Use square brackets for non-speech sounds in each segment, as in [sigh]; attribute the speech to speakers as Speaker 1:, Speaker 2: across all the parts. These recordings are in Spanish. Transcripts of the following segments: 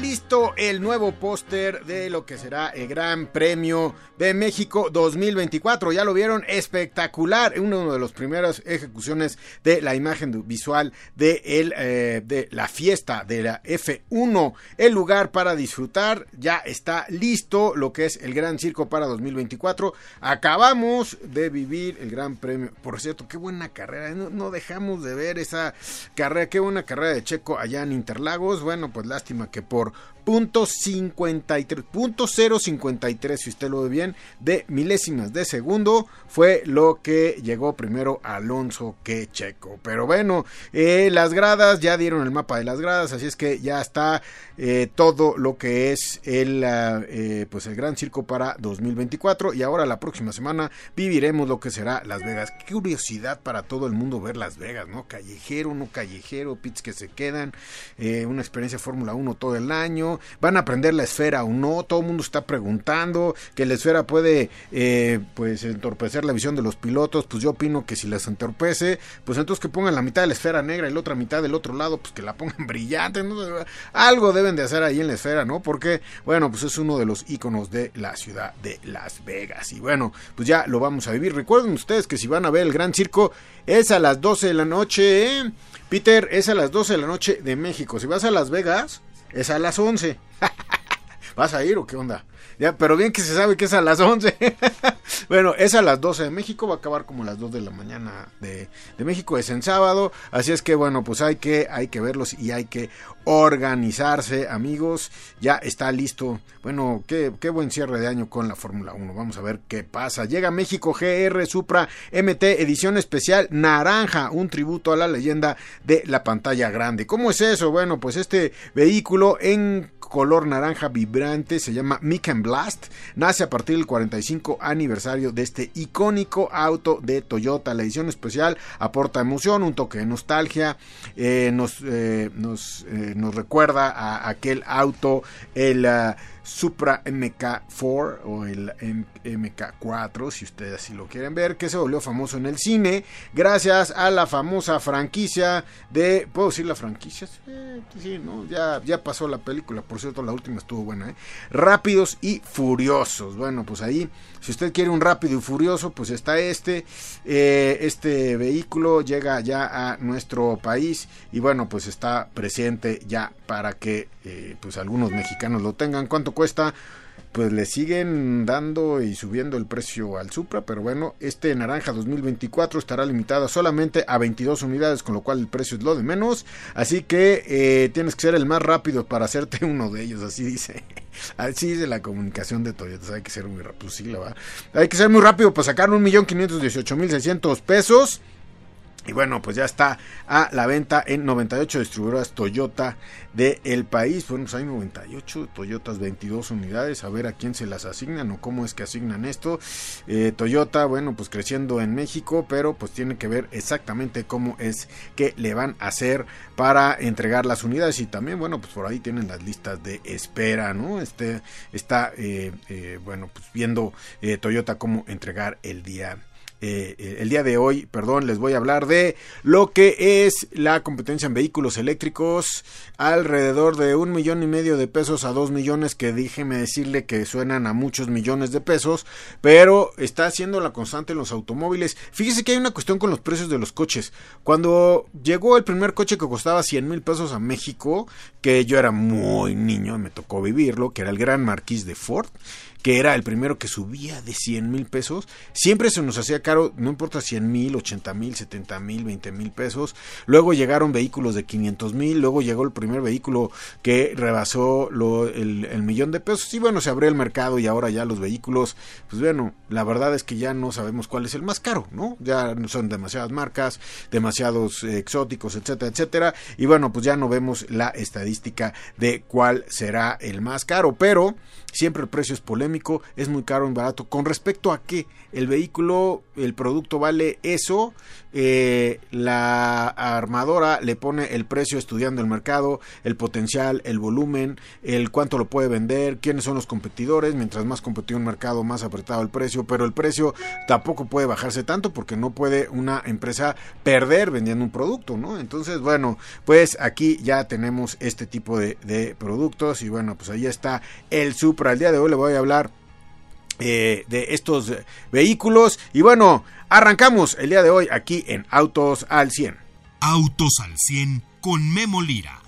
Speaker 1: Listo el nuevo póster de lo que será el Gran Premio de México 2024. Ya lo vieron, espectacular. Una de las primeras ejecuciones de la imagen visual eh, de la fiesta de la F1. El lugar para disfrutar ya está listo, lo que es el Gran Circo para 2024. Acabamos de vivir el Gran Premio. Por cierto, qué buena carrera. No, no dejamos de ver esa carrera. Qué buena carrera de Checo allá en Interlagos. Bueno, pues lástima que por por punto 53, punto 053, si usted lo ve bien, de milésimas de segundo, fue lo que llegó primero Alonso que Checo. Pero bueno, eh, las gradas ya dieron el mapa de las gradas, así es que ya está eh, todo lo que es el, ah, eh, pues el Gran Circo para 2024 y ahora la próxima semana viviremos lo que será Las Vegas. Qué curiosidad para todo el mundo ver Las Vegas, ¿no? Callejero, no callejero, pits que se quedan, una experiencia Fórmula 1 todo el año, van a aprender la esfera o no, todo el mundo está preguntando que la esfera puede eh, pues entorpecer la visión de los pilotos, pues yo opino que si las entorpece, pues entonces que pongan la mitad de la esfera negra y la otra mitad del otro lado, pues que la pongan [laughs] brillante, algo deben de hacer ahí en la esfera, ¿no? Porque, bueno, pues es uno de los iconos de la ciudad de Las Vegas y bueno, pues ya lo vamos a vivir. Recuerden ustedes que si van a ver el Gran Circo es a las 12 de la noche, ¿eh? Peter, es a las 12 de la noche de México. Si vas a Las Vegas, es a las 11. [laughs] ¿Vas a ir o qué onda? Ya, pero bien que se sabe que es a las 11. [laughs] bueno, es a las 12 de México, va a acabar como las 2 de la mañana de, de, México, es en sábado, así es que bueno, pues hay que, hay que verlos y hay que organizarse, amigos, ya está listo. Bueno, qué, qué buen cierre de año con la Fórmula 1, vamos a ver qué pasa. Llega México GR Supra MT edición especial naranja, un tributo a la leyenda de la pantalla grande. ¿Cómo es eso? Bueno, pues este vehículo en color naranja vibrante se llama Mick Blast. Nace a partir del 45 aniversario de este icónico auto de Toyota. La edición especial aporta emoción, un toque de nostalgia, eh, nos, eh, nos, eh, nos, recuerda a aquel auto, el... Uh, Supra MK4 o el MK4, si ustedes así lo quieren ver, que se volvió famoso en el cine gracias a la famosa franquicia de... ¿Puedo decir la franquicia? Sí, ¿no? Ya, ya pasó la película, por cierto, la última estuvo buena, ¿eh? Rápidos y Furiosos. Bueno, pues ahí, si usted quiere un rápido y furioso, pues está este. Eh, este vehículo llega ya a nuestro país y bueno, pues está presente ya para que eh, pues algunos mexicanos lo tengan. ¿Cuánto cuesta? pues le siguen dando y subiendo el precio al Supra, pero bueno, este naranja 2024 estará limitado solamente a 22 unidades, con lo cual el precio es lo de menos, así que eh, tienes que ser el más rápido para hacerte [laughs] uno de ellos, así dice, así dice la comunicación de Toyota, hay que ser muy rápido, sí, la va. hay que ser muy rápido para sacar 1.518.600 pesos. Y bueno, pues ya está a la venta en 98 distribuidoras Toyota del el país. Bueno, pues hay 98 Toyotas, 22 unidades. A ver a quién se las asignan o cómo es que asignan esto. Eh, Toyota, bueno, pues creciendo en México, pero pues tiene que ver exactamente cómo es que le van a hacer para entregar las unidades. Y también, bueno, pues por ahí tienen las listas de espera, ¿no? Este está, eh, eh, bueno, pues viendo Toyota cómo entregar el día eh, el día de hoy, perdón, les voy a hablar de lo que es la competencia en vehículos eléctricos, alrededor de un millón y medio de pesos a dos millones, que déjeme decirle que suenan a muchos millones de pesos, pero está haciendo la constante en los automóviles. Fíjese que hay una cuestión con los precios de los coches. Cuando llegó el primer coche que costaba 100 mil pesos a México, que yo era muy niño, me tocó vivirlo, que era el Gran Marquis de Ford, que era el primero que subía de 100 mil pesos, siempre se nos hacía caro, no importa 100 mil, 80 mil, 70 mil, 20 mil pesos. Luego llegaron vehículos de 500 mil, luego llegó el primer vehículo que rebasó el, el, millón de pesos y bueno, se abrió el mercado y ahora ya los vehículos, pues bueno, la verdad es que ya no sabemos cuál es el más caro, ¿no? Ya son demasiadas marcas, demasiados exóticos, etcétera, etcétera. Y bueno, pues ya no vemos la estadística de cuál será el más caro, pero siempre el precio es polémico, es muy caro, y barato. Con respecto a que el vehículo, el producto vale eso, eh, la armadora le pone el precio estudiando el mercado, el potencial, el volumen, el cuánto lo puede vender, quiénes son los competidores, mientras más competido un mercado, más apretado el precio, pero el precio tampoco puede bajarse tanto porque no puede una empresa perder vendiendo un producto, ¿no? Entonces, bueno, pues aquí ya tenemos este tipo de, de productos y bueno, pues ahí está el Supra. El día de hoy le voy a hablar eh, de estos vehículos. Y bueno, arrancamos el día de hoy aquí en Autos al 100.
Speaker 2: Autos al 100 con Memo Lira.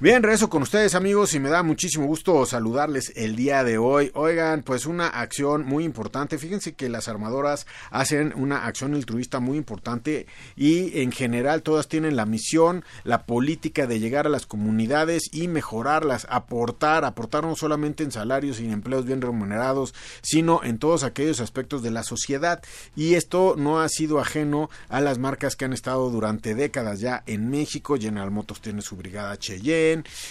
Speaker 1: Bien, regreso con ustedes amigos y me da muchísimo gusto saludarles el día de hoy. Oigan, pues una acción muy importante. Fíjense que las armadoras hacen una acción altruista muy importante y en general todas tienen la misión, la política de llegar a las comunidades y mejorarlas, aportar, aportar no solamente en salarios y en empleos bien remunerados, sino en todos aquellos aspectos de la sociedad. Y esto no ha sido ajeno a las marcas que han estado durante décadas ya en México. General Motors tiene su brigada Cheyenne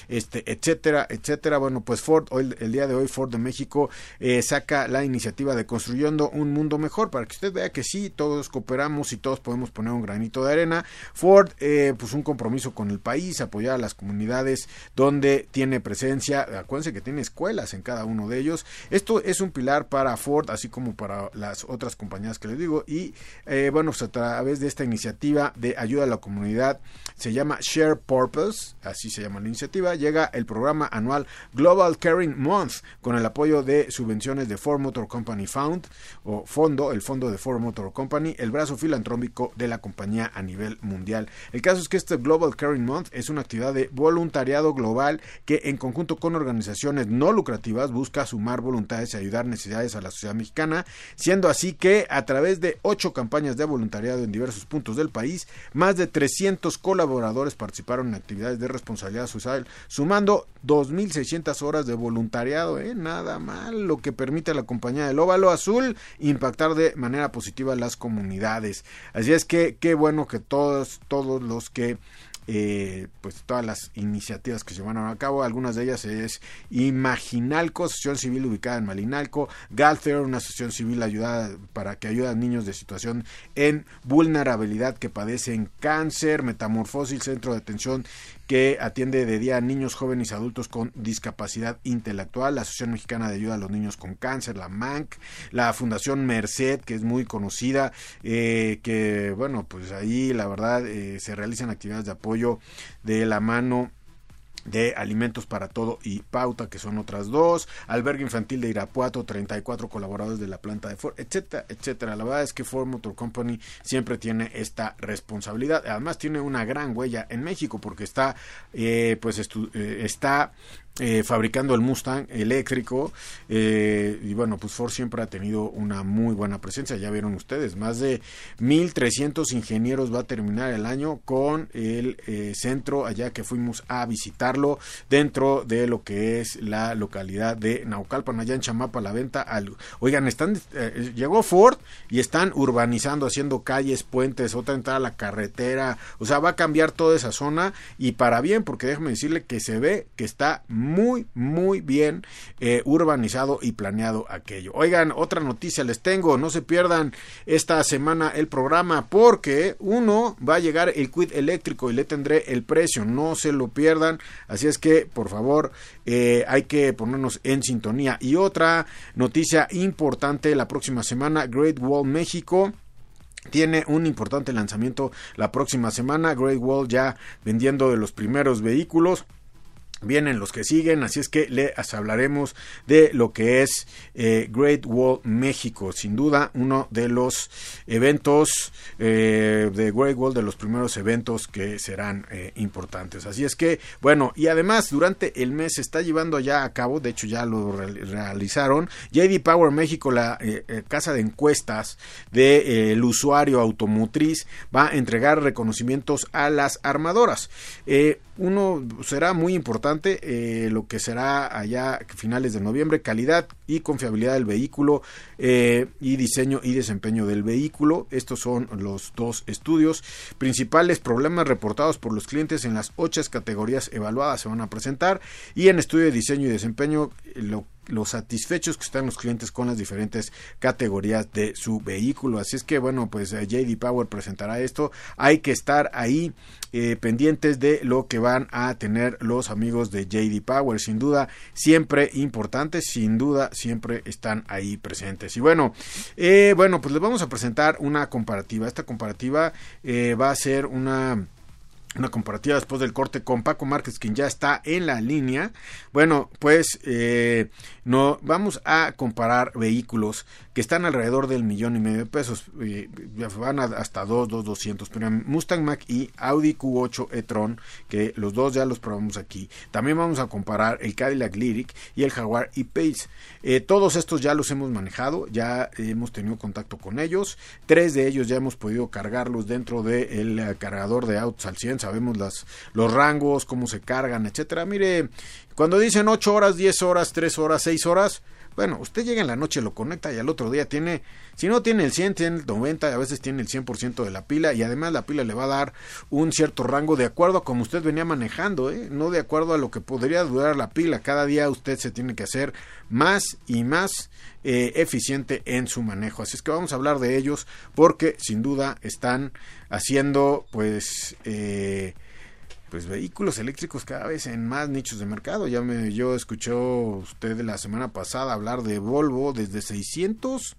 Speaker 1: este, etcétera, etcétera. Bueno, pues Ford, hoy, el día de hoy, Ford de México eh, saca la iniciativa de construyendo un mundo mejor para que usted vea que sí, todos cooperamos y todos podemos poner un granito de arena. Ford, eh, pues un compromiso con el país, apoyar a las comunidades donde tiene presencia. Acuérdense que tiene escuelas en cada uno de ellos. Esto es un pilar para Ford, así como para las otras compañías que les digo. Y eh, bueno, pues a través de esta iniciativa de ayuda a la comunidad, se llama Share Purpose, así se llama iniciativa llega el programa anual Global Caring Month con el apoyo de subvenciones de Ford Motor Company Found o Fondo, el Fondo de Ford Motor Company, el brazo filantrópico de la compañía a nivel mundial. El caso es que este Global Caring Month es una actividad de voluntariado global que en conjunto con organizaciones no lucrativas busca sumar voluntades y ayudar necesidades a la sociedad mexicana, siendo así que a través de ocho campañas de voluntariado en diversos puntos del país, más de 300 colaboradores participaron en actividades de responsabilidad social sumando 2.600 horas de voluntariado, ¿eh? nada mal, lo que permite a la compañía del Óvalo Azul impactar de manera positiva las comunidades. Así es que qué bueno que todos, todos los que eh, pues todas las iniciativas que se van a cabo. Algunas de ellas es Imaginalco, asociación civil ubicada en Malinalco, Galther, una asociación civil ayudada para que ayude a niños de situación en vulnerabilidad que padecen cáncer, Metamorfosis, centro de atención que atiende de día a niños, jóvenes y adultos con discapacidad intelectual, la Asociación Mexicana de Ayuda a los Niños con Cáncer, la MANC, la Fundación Merced, que es muy conocida, eh, que bueno, pues ahí la verdad eh, se realizan actividades de apoyo de la mano de Alimentos para Todo y Pauta, que son otras dos, Albergue Infantil de Irapuato, 34 colaboradores de la planta de Ford, etcétera, etcétera. La verdad es que Ford Motor Company siempre tiene esta responsabilidad. Además tiene una gran huella en México porque está, eh, pues, eh, está eh, fabricando el Mustang eléctrico eh, y bueno pues Ford siempre ha tenido una muy buena presencia ya vieron ustedes más de 1300 ingenieros va a terminar el año con el eh, centro allá que fuimos a visitarlo dentro de lo que es la localidad de Naucalpan allá en Chamapa la venta oigan están llegó Ford y están urbanizando haciendo calles puentes otra entrada a la carretera o sea va a cambiar toda esa zona y para bien porque déjame decirle que se ve que está muy bien eh, urbanizado y planeado aquello. Oigan, otra noticia les tengo, no se pierdan esta semana el programa porque uno va a llegar el quid eléctrico y le tendré el precio, no se lo pierdan, así es que por favor eh, hay que ponernos en sintonía. Y otra noticia importante la próxima semana, Great Wall México tiene un importante lanzamiento la próxima semana. Great Wall ya vendiendo de los primeros vehículos vienen los que siguen, así es que les hablaremos de lo que es eh, Great Wall México, sin duda uno de los eventos eh, de Great Wall, de los primeros eventos que serán eh, importantes. Así es que, bueno, y además durante el mes se está llevando ya a cabo, de hecho ya lo realizaron, JD Power México, la casa de encuestas del usuario automotriz, va a entregar reconocimientos a las armadoras uno será muy importante eh, lo que será allá finales de noviembre, calidad y confiabilidad del vehículo eh, y diseño y desempeño del vehículo. Estos son los dos estudios. Principales problemas reportados por los clientes en las ocho categorías evaluadas se van a presentar y en estudio de diseño y desempeño lo los satisfechos que están los clientes con las diferentes categorías de su vehículo. Así es que bueno, pues eh, JD Power presentará esto. Hay que estar ahí eh, pendientes de lo que van a tener los amigos de JD Power. Sin duda, siempre importantes, sin duda, siempre están ahí presentes. Y bueno, eh, bueno, pues les vamos a presentar una comparativa. Esta comparativa va a ser una una comparativa después del corte con Paco Márquez, quien ya está en la línea. Bueno, pues no, vamos a comparar vehículos que están alrededor del millón y medio de pesos. Eh, van hasta 2, 2, 200. Pero Mustang Mach y Audi Q8 e-tron, que los dos ya los probamos aquí. También vamos a comparar el Cadillac Lyric y el Jaguar e-Pace. Eh, todos estos ya los hemos manejado, ya hemos tenido contacto con ellos. Tres de ellos ya hemos podido cargarlos dentro del cargador de autos al 100 sabemos las, los rangos, cómo se cargan, etcétera. Mire, cuando dicen 8 horas, 10 horas, 3 horas, 6 horas, bueno, usted llega en la noche, lo conecta y al otro día tiene, si no tiene el 100, tiene el 90, a veces tiene el 100% de la pila y además la pila le va a dar un cierto rango de acuerdo a como usted venía manejando, ¿eh? no de acuerdo a lo que podría durar la pila. Cada día usted se tiene que hacer más y más eh, eficiente en su manejo. Así es que vamos a hablar de ellos porque sin duda están haciendo pues... Eh, pues vehículos eléctricos cada vez en más nichos de mercado. Ya me yo escuchó usted la semana pasada hablar de Volvo desde 600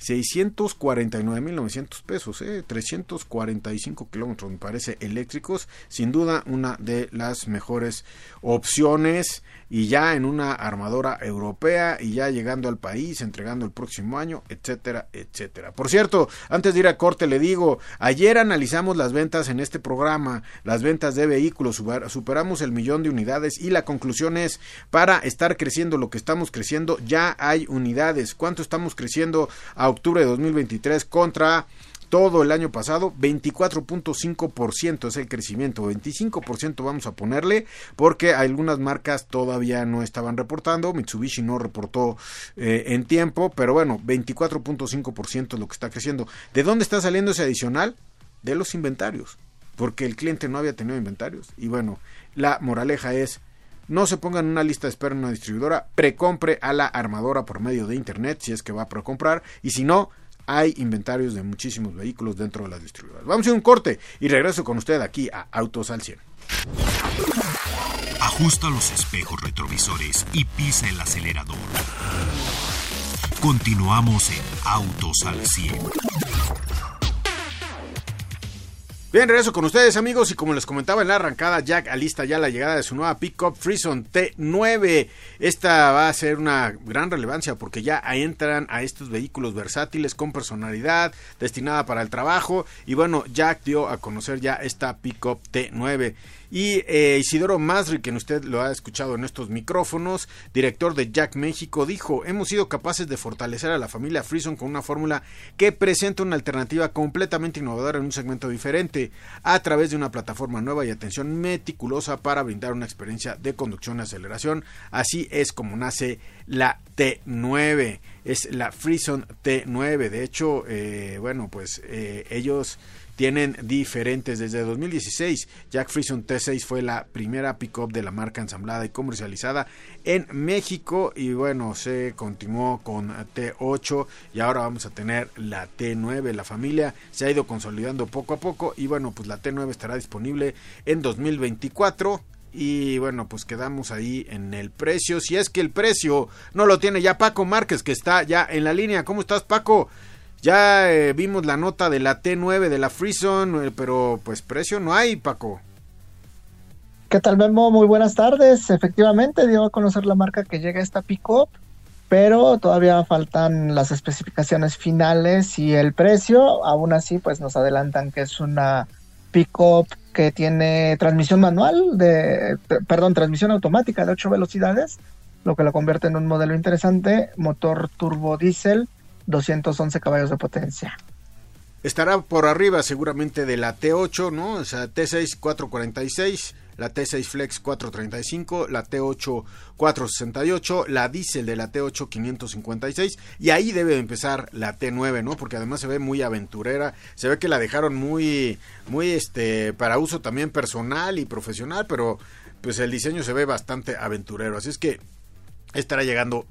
Speaker 1: 649.900 pesos, eh, 345 kilómetros, me parece, eléctricos. Sin duda, una de las mejores opciones y ya en una armadora europea y ya llegando al país, entregando el próximo año, etcétera, etcétera. Por cierto, antes de ir a corte le digo, ayer analizamos las ventas en este programa, las ventas de vehículos, superamos el millón de unidades y la conclusión es, para estar creciendo lo que estamos creciendo, ya hay unidades. ¿Cuánto estamos creciendo octubre de 2023 contra todo el año pasado, 24.5% es el crecimiento, 25% vamos a ponerle, porque algunas marcas todavía no estaban reportando, Mitsubishi no reportó eh, en tiempo, pero bueno, 24.5% es lo que está creciendo. ¿De dónde está saliendo ese adicional? De los inventarios, porque el cliente no había tenido inventarios. Y bueno, la moraleja es, no se ponga en una lista de espera en una distribuidora, precompre a la armadora por medio de internet si es que va a precomprar y si no, hay inventarios de muchísimos vehículos dentro de las distribuidoras. Vamos a un corte y regreso con usted aquí a Autos al 100.
Speaker 2: Ajusta los espejos retrovisores y pisa el acelerador. Continuamos en Autos al 100.
Speaker 1: Bien, regreso con ustedes amigos y como les comentaba en la arrancada, Jack alista ya la llegada de su nueva pickup Frison T9. Esta va a ser una gran relevancia porque ya entran a estos vehículos versátiles con personalidad, destinada para el trabajo y bueno, Jack dio a conocer ya esta pickup T9. Y eh, Isidoro Masri, quien usted lo ha escuchado en estos micrófonos, director de Jack México, dijo, hemos sido capaces de fortalecer a la familia Frison con una fórmula que presenta una alternativa completamente innovadora en un segmento diferente, a través de una plataforma nueva y atención meticulosa para brindar una experiencia de conducción y aceleración. Así es como nace la T9, es la Frison T9. De hecho, eh, bueno, pues eh, ellos tienen diferentes. Desde 2016, Jack Frison T6 fue la primera pickup de la marca ensamblada y comercializada en México. Y bueno, se continuó con T8 y ahora vamos a tener la T9. La familia se ha ido consolidando poco a poco y bueno, pues la T9 estará disponible en 2024. Y bueno, pues quedamos ahí en el precio. Si es que el precio no lo tiene ya Paco Márquez, que está ya en la línea. ¿Cómo estás, Paco? Ya eh, vimos la nota de la T9 de la Freezone, eh, pero pues precio no hay, Paco.
Speaker 3: ¿Qué tal, Memo? Muy buenas tardes. Efectivamente, dio a conocer la marca que llega esta pick-up, pero todavía faltan las especificaciones finales y el precio. Aún así, pues nos adelantan que es una pick-up que tiene transmisión manual, de, perdón, transmisión automática de 8 velocidades, lo que lo convierte en un modelo interesante, motor turbo diésel, 211 caballos de potencia.
Speaker 1: Estará por arriba seguramente de la T8, ¿no? O sea, T6 446 la T6 Flex 435, la T8 468, la diésel de la T8 556 y ahí debe empezar la T9, ¿no? Porque además se ve muy aventurera, se ve que la dejaron muy muy este para uso también personal y profesional, pero pues el diseño se ve bastante aventurero, así es que estará llegando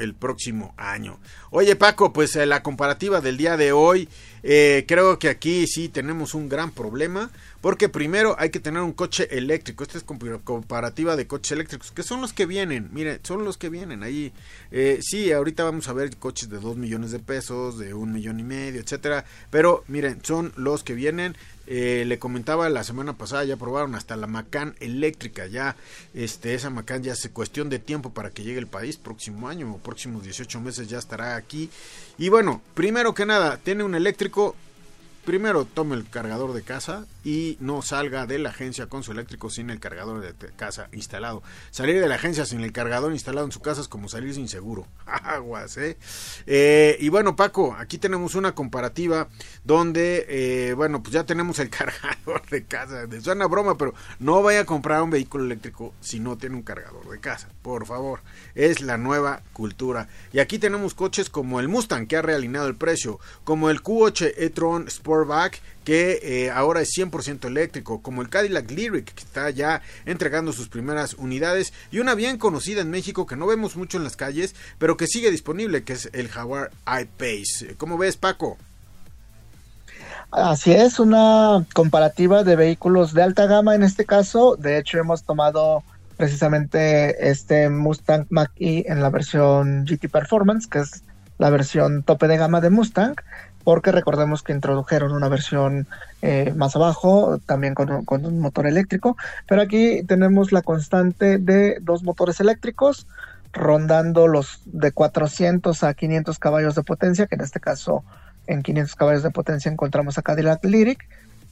Speaker 1: el próximo año. Oye Paco, pues eh, la comparativa del día de hoy, eh, creo que aquí sí tenemos un gran problema, porque primero hay que tener un coche eléctrico. Esta es comparativa de coches eléctricos, que son los que vienen, miren, son los que vienen ahí. Eh, sí, ahorita vamos a ver coches de 2 millones de pesos, de un millón y medio, etcétera, pero miren, son los que vienen. Eh, le comentaba la semana pasada, ya probaron hasta la Macan eléctrica, ya este, esa Macan ya se cuestión de tiempo para que llegue el país, próximo año o próximos 18 meses ya estará aquí. Y bueno, primero que nada, tiene un eléctrico primero tome el cargador de casa y no salga de la agencia con su eléctrico sin el cargador de casa instalado. Salir de la agencia sin el cargador instalado en su casa es como salir sin seguro. [laughs] Aguas, ¿eh? ¿eh? Y bueno, Paco, aquí tenemos una comparativa donde, eh, bueno, pues ya tenemos el [laughs] cargador de casa. Suena broma, pero no vaya a comprar un vehículo eléctrico si no tiene un cargador de casa. Por favor, es la nueva cultura. Y aquí tenemos coches como el Mustang, que ha realineado el precio, como el Q8 e-tron Sportback, que eh, ahora es 100% eléctrico, como el Cadillac Lyric, que está ya entregando sus primeras unidades, y una bien conocida en México que no vemos mucho en las calles, pero que sigue disponible, que es el Jaguar I-Pace. ¿Cómo ves, Paco?
Speaker 3: Así es, una comparativa de vehículos de alta gama en este caso. De hecho, hemos tomado precisamente este Mustang Mach-E en la versión GT Performance, que es la versión tope de gama de Mustang, porque recordemos que introdujeron una versión eh, más abajo, también con un, motor eléctrico, pero aquí tenemos la constante de dos motores eléctricos, rondando los de 400 a 500 caballos de potencia, que en este caso en 500 caballos de potencia encontramos a Cadillac Lyric,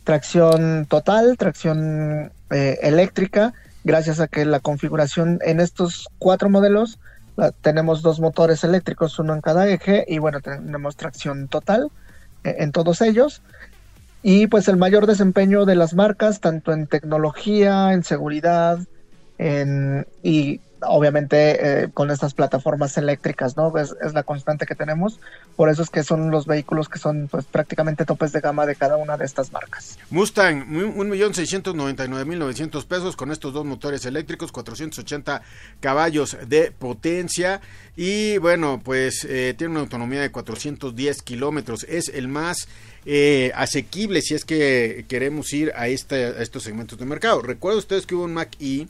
Speaker 3: tracción total, tracción eh, eléctrica, gracias a que la configuración en estos cuatro modelos tenemos dos motores eléctricos, uno en cada eje, y bueno, tenemos tracción total eh, en todos ellos. Y pues el mayor desempeño de las marcas, tanto en tecnología, en seguridad, en, y obviamente eh, con estas plataformas eléctricas, ¿no? Es, la constante que tenemos. Por eso es que son los vehículos que son pues prácticamente topes de gama de cada una de estas marcas.
Speaker 1: Mustang, 1.699.900 pesos con estos dos motores eléctricos, 480 caballos de potencia y bueno, pues eh, tiene una autonomía de 410 kilómetros. Es el más eh, asequible si es que queremos ir a, este, estos segmentos de mercado. Recuerden ustedes que hubo un Mac E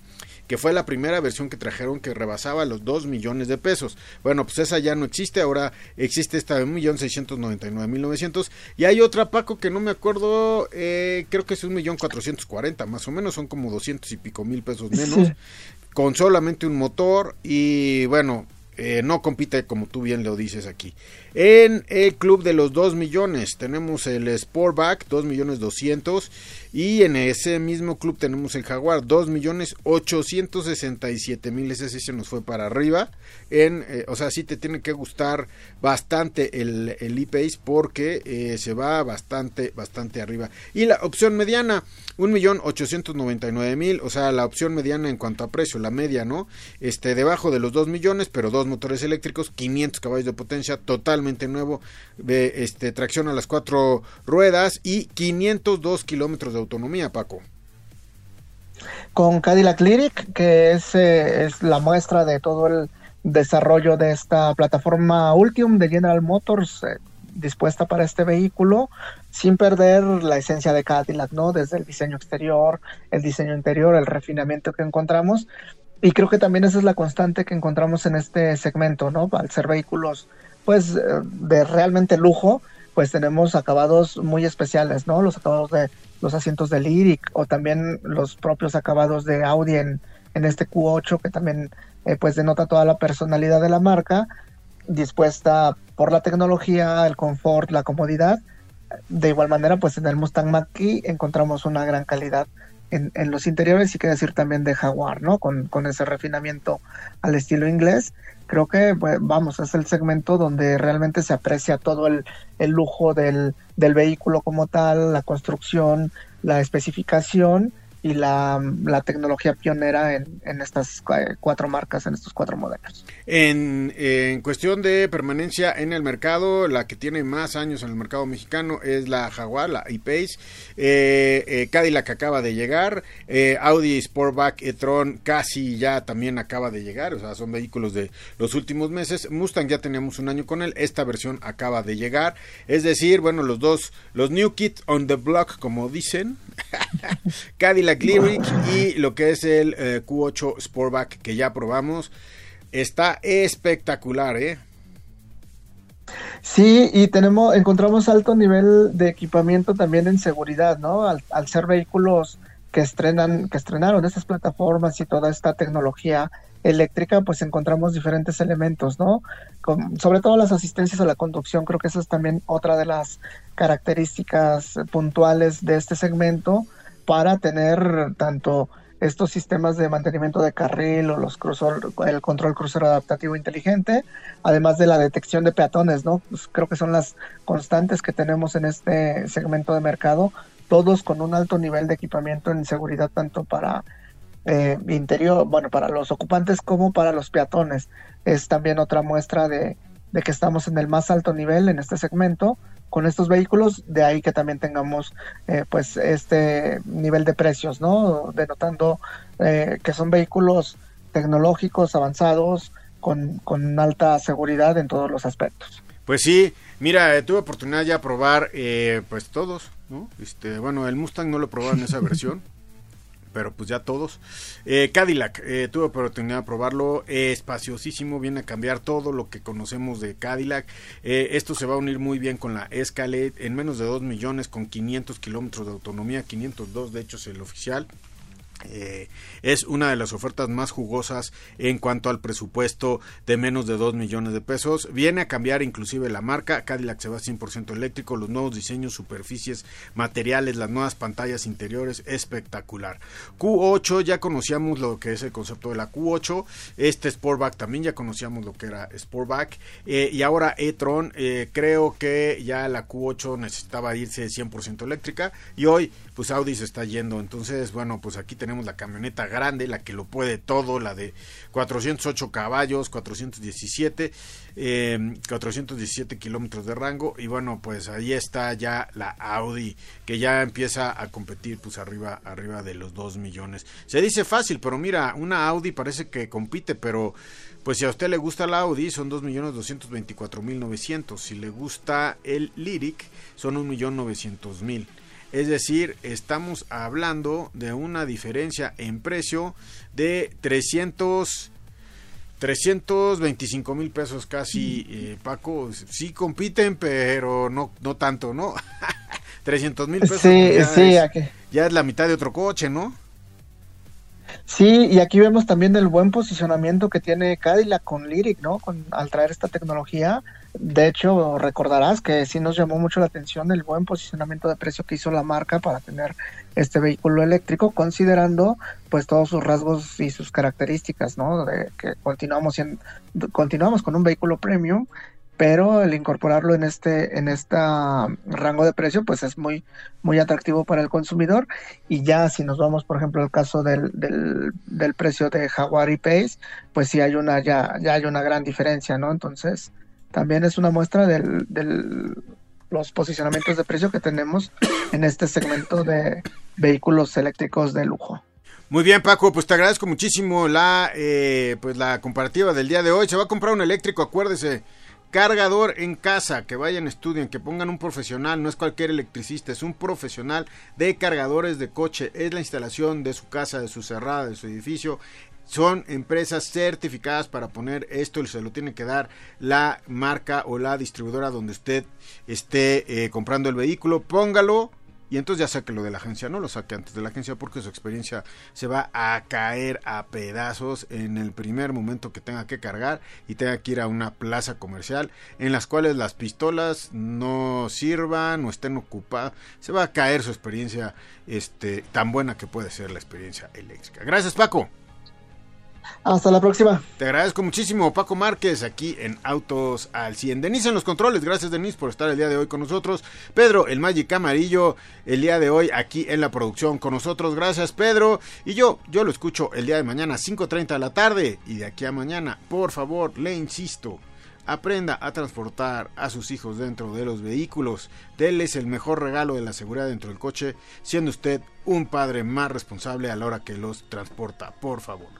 Speaker 1: que fue la primera versión que trajeron que rebasaba los 2 millones de pesos. Bueno, pues esa ya no existe, ahora existe esta de 1.699.900 y hay otra, Paco, que no me acuerdo, eh, creo que es 1.440.000 más o menos, son como 200 y pico mil pesos menos, [laughs] con solamente un motor y bueno, eh, no compite como tú bien lo dices aquí. En el club de los 2 millones tenemos el Sportback, 2 millones 200 y en ese mismo club tenemos el Jaguar, 2 millones 867 mil. Ese sí se nos fue para arriba. En, eh, o sea, sí te tiene que gustar bastante el, el e porque eh, se va bastante, bastante arriba. Y la opción mediana, 1 millón 899 mil. O sea, la opción mediana en cuanto a precio, la media, ¿no? Este, debajo de los 2 millones, pero dos motores eléctricos, 500 caballos de potencia, nuevo. De, este, tracción a las cuatro ruedas y 502 kilómetros de autonomía, Paco.
Speaker 3: Con Cadillac Lyric, que es, eh, es la muestra de todo el desarrollo de esta plataforma Ultium de General Motors eh, dispuesta para este vehículo sin perder la esencia de Cadillac, ¿no? Desde el diseño exterior, el diseño interior, el refinamiento que encontramos. Y creo que también esa es la constante que encontramos en este segmento, ¿no? Al ser vehículos, pues, eh, de realmente lujo, pues tenemos acabados muy especiales, ¿no? Los acabados de los asientos de Lyric o también los propios acabados de Audi en, en este Q8 que también eh, pues denota toda la personalidad de la marca dispuesta por la tecnología, el confort, la comodidad. De igual manera, pues en el Mustang Mach-E encontramos una gran calidad en, los interiores y que decir también de Jaguar, ¿no? Con, con ese refinamiento al estilo inglés. Creo que, pues, vamos, es el segmento donde realmente se aprecia todo el, el lujo del, del vehículo como tal, la construcción, la especificación y la, la tecnología pionera en, en, estas cuatro marcas, en estos cuatro modelos.
Speaker 1: En, en, cuestión de permanencia en el mercado, la que tiene más años en el mercado mexicano es la Jaguar, la E-Pace. Eh, eh, acaba de llegar, eh, Audi Sportback e-tron casi ya también acaba de llegar, o sea, son vehículos de los últimos meses. Mustang ya teníamos un año con él, esta versión acaba de llegar. Es decir, bueno, los dos, los New Kit on the Block, como dicen, [laughs] Cadillac Lyric [laughs] y lo que es el eh, Q8 Sportback que ya probamos. Está espectacular, ¿eh?
Speaker 3: Sí, y tenemos, encontramos alto nivel de equipamiento también en seguridad, ¿no? Al, al ser vehículos que estrenan, que estrenaron estas plataformas y toda esta tecnología eléctrica, pues encontramos diferentes elementos, ¿no? Con, sobre todo las asistencias a la conducción, creo que esa es también otra de las características puntuales de este segmento para tener tanto estos sistemas de mantenimiento de carril o los crucer, el control crucero adaptativo inteligente, además de la detección de peatones, ¿no? Pues creo que son las constantes que tenemos en este segmento de mercado, todos con un alto nivel de equipamiento en seguridad tanto para eh, interior, bueno, para los ocupantes como para los peatones. Es también otra muestra de, que estamos en el más alto nivel en este segmento con estos vehículos, de ahí que también tengamos eh, pues este nivel de precios, ¿no? Denotando eh, que son vehículos tecnológicos, avanzados, con, con, alta seguridad en todos los aspectos.
Speaker 1: Pues sí, mira, tuve oportunidad ya de probar pues todos, ¿no? Este, bueno, el Mustang no lo probado en esa [laughs] versión pero pues ya todos. Eh, Cadillac, eh, tuve oportunidad de probarlo, eh, espaciosísimo, viene a cambiar todo lo que conocemos de Cadillac. Eh, esto se va a unir muy bien con la Escalade en menos de 2 millones con 500 kilómetros de autonomía, 502 de hecho es el oficial. Eh, es una de las ofertas más jugosas en cuanto al presupuesto de menos de 2 millones de pesos. Viene a cambiar inclusive la marca. Cadillac se va 100% eléctrico, los nuevos diseños, superficies, materiales, las nuevas pantallas interiores, espectacular. Q8 ya conocíamos lo que es el concepto de la Q8. Este Sportback también ya conocíamos lo que era Sportback. Eh, y ahora e-tron, eh, creo que ya la Q8 necesitaba irse 100% eléctrica. Y hoy pues Audi se está yendo. Entonces, bueno, pues aquí tenemos la camioneta grande, la que lo puede todo, la de 408 caballos, 417, eh, 417 kilómetros de rango. Y bueno, pues ahí está ya la Audi, que ya empieza a competir pues arriba, arriba de los 2 millones. Se dice fácil, pero mira, una Audi parece que compite, pero... Pues si a usted le gusta la Audi son 2.224.900. Si le gusta el Lyric son 1.900.000. Es decir, estamos hablando de una diferencia en precio de 300... 325 mil pesos casi, eh, Paco. Sí compiten, pero no, no tanto, ¿no? [laughs] 300 mil pesos.
Speaker 3: Sí, ya, sí,
Speaker 1: es, ya es la mitad de otro coche, ¿no?
Speaker 3: Sí, y aquí vemos también el buen posicionamiento que tiene Cadillac con Lyric, ¿no? Con, al traer esta tecnología. De hecho, recordarás que sí nos llamó mucho la atención el buen posicionamiento de precio que hizo la marca para tener este vehículo eléctrico, considerando pues todos sus rasgos y sus características, ¿no? De que continuamos, continuamos con un vehículo premium pero el incorporarlo en este en esta rango de precio pues es muy muy atractivo para el consumidor y ya si nos vamos por ejemplo al caso del, del, del precio de Jaguar y Pace pues sí hay una ya ya hay una gran diferencia no entonces también es una muestra del los posicionamientos de precio que tenemos en este segmento de vehículos eléctricos de lujo
Speaker 1: muy bien, Paco, pues te agradezco muchísimo la eh, pues la comparativa del día de hoy. Se va a comprar un eléctrico, acuérdese. Cargador en casa, que vayan, estudien, que pongan un profesional, no es cualquier electricista, es un profesional de cargadores de coche, es la instalación de su casa, de su cerrada, de su edificio. Son empresas certificadas para poner esto y se lo tiene que dar la marca o la distribuidora donde usted esté eh, comprando el vehículo. Póngalo, y entonces ya saque lo de la agencia, no lo saque antes de la agencia porque su experiencia se va a caer a pedazos en el primer momento que tenga que cargar y tenga que ir a una plaza comercial en las cuales las pistolas no sirvan o estén ocupadas, se va a caer su experiencia este tan buena que puede ser la experiencia eléctrica. Gracias, Paco.
Speaker 3: Hasta la próxima.
Speaker 1: Te agradezco muchísimo, Paco Márquez, aquí en Autos al 100. Denise en los controles, gracias Denise por estar el día de hoy con nosotros. Pedro, el Magic Amarillo, el día de hoy aquí en la producción con nosotros. Gracias Pedro. Y yo, yo lo escucho el día de mañana, 5.30 de la tarde. Y de aquí a mañana, por favor, le insisto, aprenda a transportar a sus hijos dentro de los vehículos. Denles el mejor regalo de la seguridad dentro del coche, siendo usted un padre más responsable a la hora que los transporta, por favor.